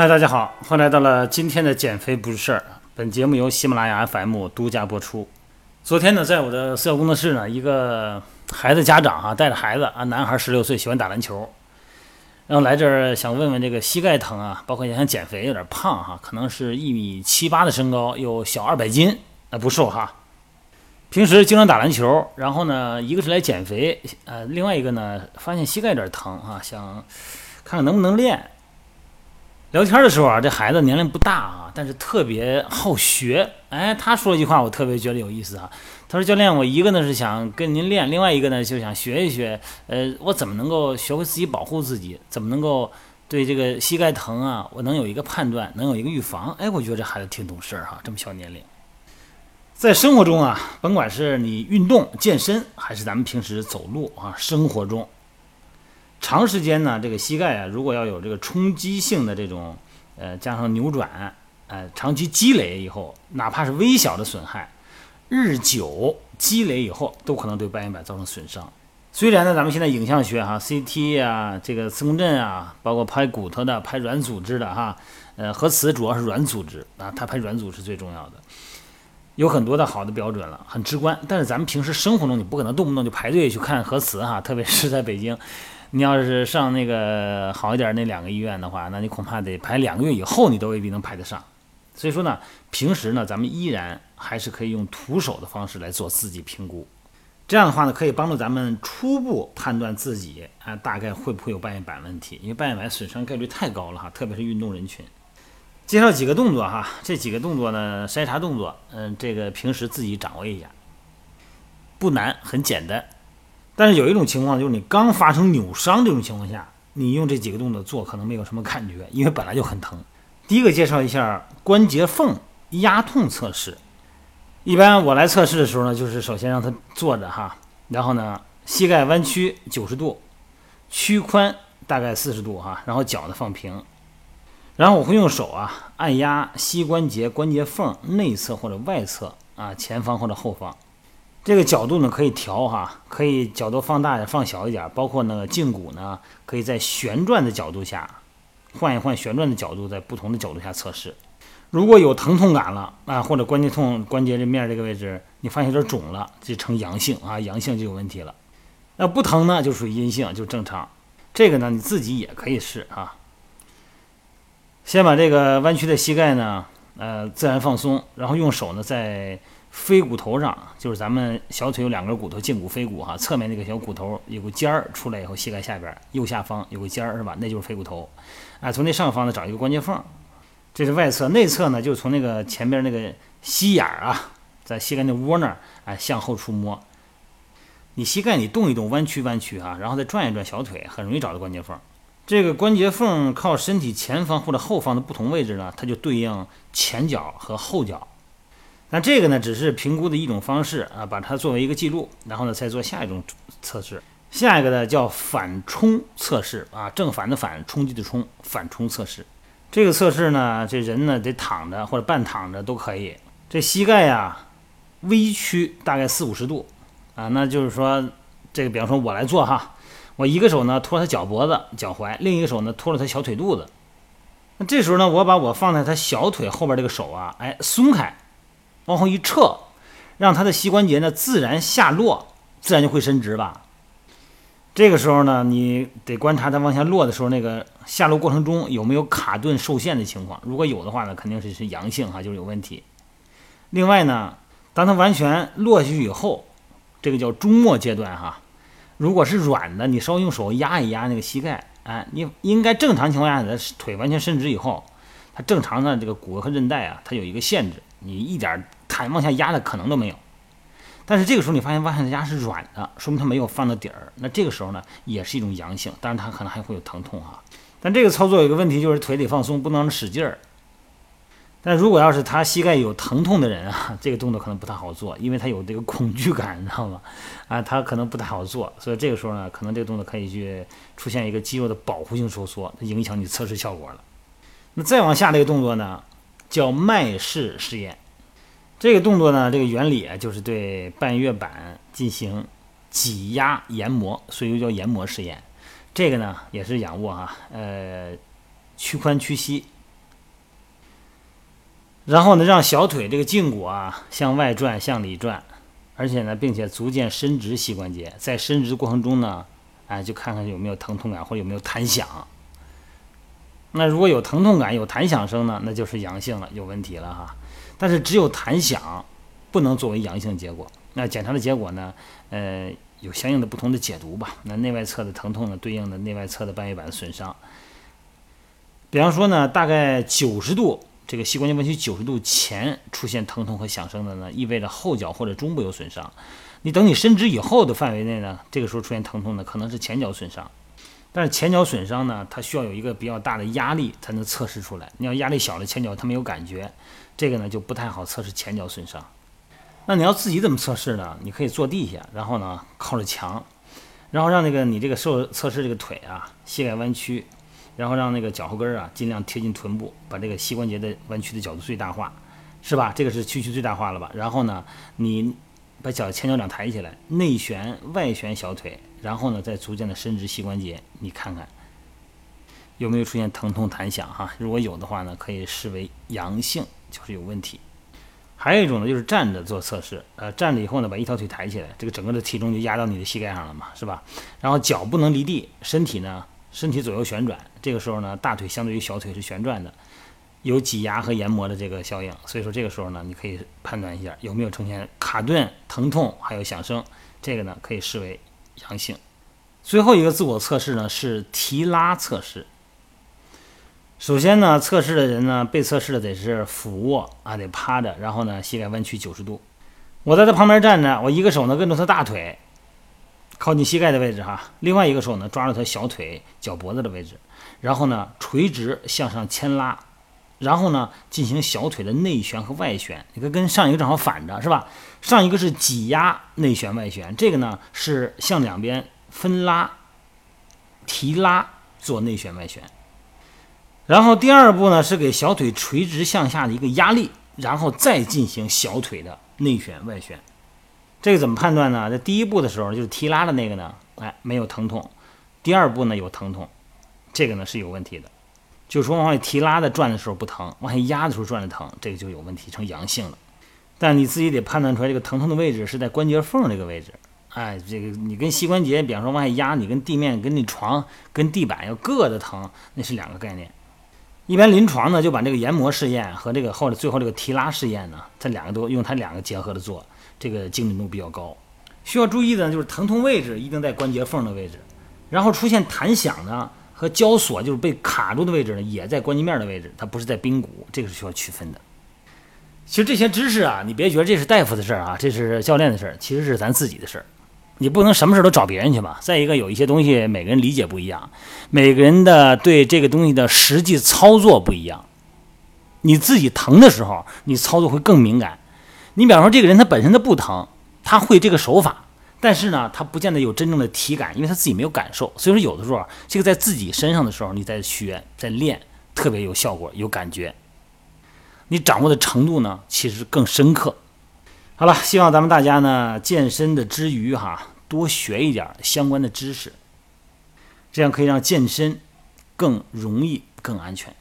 嗨，大家好，欢迎来到了今天的减肥不是事儿。本节目由喜马拉雅 FM 独家播出。昨天呢，在我的私教工作室呢，一个孩子家长啊，带着孩子啊，男孩十六岁，喜欢打篮球，然后来这儿想问问这个膝盖疼啊，包括也想减肥，有点胖哈，可能是一米七八的身高，又小二百斤，啊不瘦哈。平时经常打篮球，然后呢，一个是来减肥，呃，另外一个呢，发现膝盖有点疼啊，想看看能不能练。聊天的时候啊，这孩子年龄不大啊，但是特别好学。哎，他说一句话，我特别觉得有意思啊。他说：“教练，我一个呢是想跟您练，另外一个呢就想学一学，呃，我怎么能够学会自己保护自己？怎么能够对这个膝盖疼啊，我能有一个判断，能有一个预防？”哎，我觉得这孩子挺懂事儿哈，这么小年龄。在生活中啊，甭管是你运动健身，还是咱们平时走路啊，生活中。长时间呢，这个膝盖啊，如果要有这个冲击性的这种，呃，加上扭转，呃，长期积累以后，哪怕是微小的损害，日久积累以后，都可能对半月板造成损伤。虽然呢，咱们现在影像学哈，CT 啊，这个磁共振啊，包括拍骨头的、拍软组织的哈，呃，核磁主要是软组织啊，它拍软组织最重要的，有很多的好的标准了，很直观。但是咱们平时生活中，你不可能动不动就排队去看核磁哈，特别是在北京。你要是上那个好一点那两个医院的话，那你恐怕得排两个月以后，你都未必能排得上。所以说呢，平时呢，咱们依然还是可以用徒手的方式来做自己评估。这样的话呢，可以帮助咱们初步判断自己啊，大概会不会有半月板问题。因为半月板损伤概率太高了哈，特别是运动人群。介绍几个动作哈，这几个动作呢，筛查动作，嗯，这个平时自己掌握一下，不难，很简单。但是有一种情况，就是你刚发生扭伤这种情况下，你用这几个动作做可能没有什么感觉，因为本来就很疼。第一个介绍一下关节缝压痛测试。一般我来测试的时候呢，就是首先让他坐着哈，然后呢膝盖弯曲九十度，屈髋大概四十度哈，然后脚呢放平，然后我会用手啊按压膝关节关节缝内侧或者外侧啊前方或者后方。这个角度呢可以调哈，可以角度放大点、放小一点，包括那个胫骨呢，可以在旋转的角度下换一换旋转的角度，在不同的角度下测试。如果有疼痛感了啊，或者关节痛、关节这面这个位置你发现有点肿了，就呈阳性啊，阳性就有问题了。那不疼呢，就属于阴性，就正常。这个呢你自己也可以试啊。先把这个弯曲的膝盖呢，呃，自然放松，然后用手呢在。飞骨头上就是咱们小腿有两根骨头，胫骨、腓骨哈，侧面那个小骨头有个尖儿出来以后，膝盖下边右下方有个尖儿是吧？那就是飞骨头。啊，从那上方呢找一个关节缝，这是外侧，内侧呢就从那个前边那个膝眼儿啊，在膝盖那窝那儿，哎，向后触摸。你膝盖你动一动，弯曲弯曲哈，然后再转一转小腿，很容易找到关节缝。这个关节缝靠身体前方或者后方的不同位置呢，它就对应前脚和后脚。那这个呢，只是评估的一种方式啊，把它作为一个记录，然后呢，再做下一种测试。下一个呢，叫反冲测试啊，正反的反，冲击的冲，反冲测试。这个测试呢，这人呢得躺着或者半躺着都可以。这膝盖呀，微曲大概四五十度啊，那就是说，这个比方说我来做哈，我一个手呢托他脚脖子、脚踝，另一个手呢托着他小腿肚子。那这时候呢，我把我放在他小腿后边这个手啊，哎，松开。往后一撤，让他的膝关节呢自然下落，自然就会伸直吧。这个时候呢，你得观察它往下落的时候，那个下落过程中有没有卡顿受限的情况。如果有的话呢，肯定是是阳性哈，就是有问题。另外呢，当它完全落下去以后，这个叫终末阶段哈。如果是软的，你稍微用手压一压那个膝盖，哎，你应该正常情况下，你的腿完全伸直以后，它正常的这个骨骼和韧带啊，它有一个限制。你一点往下压的可能都没有，但是这个时候你发现往下压是软的，说明它没有放到底儿。那这个时候呢，也是一种阳性，当然它可能还会有疼痛啊。但这个操作有一个问题，就是腿得放松，不能使劲儿。但如果要是他膝盖有疼痛的人啊，这个动作可能不太好做，因为他有这个恐惧感，你知道吗？啊，他可能不太好做。所以这个时候呢，可能这个动作可以去出现一个肌肉的保护性收缩，影响你测试效果了。那再往下这个动作呢？叫麦式试验，这个动作呢，这个原理啊，就是对半月板进行挤压研磨，所以又叫研磨试验。这个呢，也是仰卧啊，呃，屈髋屈膝，然后呢，让小腿这个胫骨啊向外转、向里转，而且呢，并且逐渐伸直膝关节。在伸直过程中呢，哎，就看看有没有疼痛感或者有没有弹响。那如果有疼痛感、有弹响声呢，那就是阳性了，有问题了哈。但是只有弹响，不能作为阳性结果。那检查的结果呢，呃，有相应的不同的解读吧。那内外侧的疼痛呢，对应的内外侧的半月板的损伤。比方说呢，大概九十度，这个膝关节弯曲九十度前出现疼痛和响声的呢，意味着后脚或者中部有损伤。你等你伸直以后的范围内呢，这个时候出现疼痛呢，可能是前脚损伤。但是前脚损伤呢，它需要有一个比较大的压力才能测试出来。你要压力小的前脚它没有感觉，这个呢就不太好测试前脚损伤。那你要自己怎么测试呢？你可以坐地下，然后呢靠着墙，然后让那个你这个受测试这个腿啊，膝盖弯曲，然后让那个脚后跟啊尽量贴近臀部，把这个膝关节的弯曲的角度最大化，是吧？这个是屈曲最大化了吧？然后呢，你把脚前脚掌抬起来，内旋外旋小腿。然后呢，再逐渐的伸直膝关节，你看看有没有出现疼痛弹响哈？如果有的话呢，可以视为阳性，就是有问题。还有一种呢，就是站着做测试，呃，站着以后呢，把一条腿抬起来，这个整个的体重就压到你的膝盖上了嘛，是吧？然后脚不能离地，身体呢，身体左右旋转，这个时候呢，大腿相对于小腿是旋转的，有挤压和研磨的这个效应，所以说这个时候呢，你可以判断一下有没有呈现卡顿、疼痛还有响声，这个呢，可以视为。阳性，最后一个自我测试呢是提拉测试。首先呢，测试的人呢，被测试的得是俯卧啊，得趴着，然后呢，膝盖弯曲九十度。我在他旁边站着，我一个手呢跟着他大腿，靠近膝盖的位置哈，另外一个手呢抓住他小腿脚脖子的位置，然后呢垂直向上牵拉。然后呢，进行小腿的内旋和外旋，你看跟上一个正好反着，是吧？上一个是挤压内旋外旋，这个呢是向两边分拉、提拉做内旋外旋。然后第二步呢是给小腿垂直向下的一个压力，然后再进行小腿的内旋外旋。这个怎么判断呢？在第一步的时候就是提拉的那个呢，哎，没有疼痛；第二步呢有疼痛，这个呢是有问题的。就是说，往外提拉的转的时候不疼，往下压的时候转的疼，这个就有问题，成阳性了。但你自己得判断出来，这个疼痛的位置是在关节缝这个位置。哎，这个你跟膝关节，比方说往下压，你跟地面、跟那床、跟地板要硌的疼，那是两个概念。一般临床呢，就把这个研磨试验和这个后来最后这个提拉试验呢，它两个都用它两个结合的做，这个精准度比较高。需要注意的呢，就是疼痛位置一定在关节缝的位置，然后出现弹响呢。和胶锁就是被卡住的位置呢，也在关节面的位置，它不是在髌骨，这个是需要区分的。其实这些知识啊，你别觉得这是大夫的事儿啊，这是教练的事儿，其实是咱自己的事儿。你不能什么事儿都找别人去吧。再一个，有一些东西每个人理解不一样，每个人的对这个东西的实际操作不一样。你自己疼的时候，你操作会更敏感。你比方说，这个人他本身他不疼，他会这个手法。但是呢，他不见得有真正的体感，因为他自己没有感受。所以说，有的时候这个在自己身上的时候，你在学、在练，特别有效果、有感觉。你掌握的程度呢，其实更深刻。好了，希望咱们大家呢，健身的之余哈，多学一点相关的知识，这样可以让健身更容易、更安全。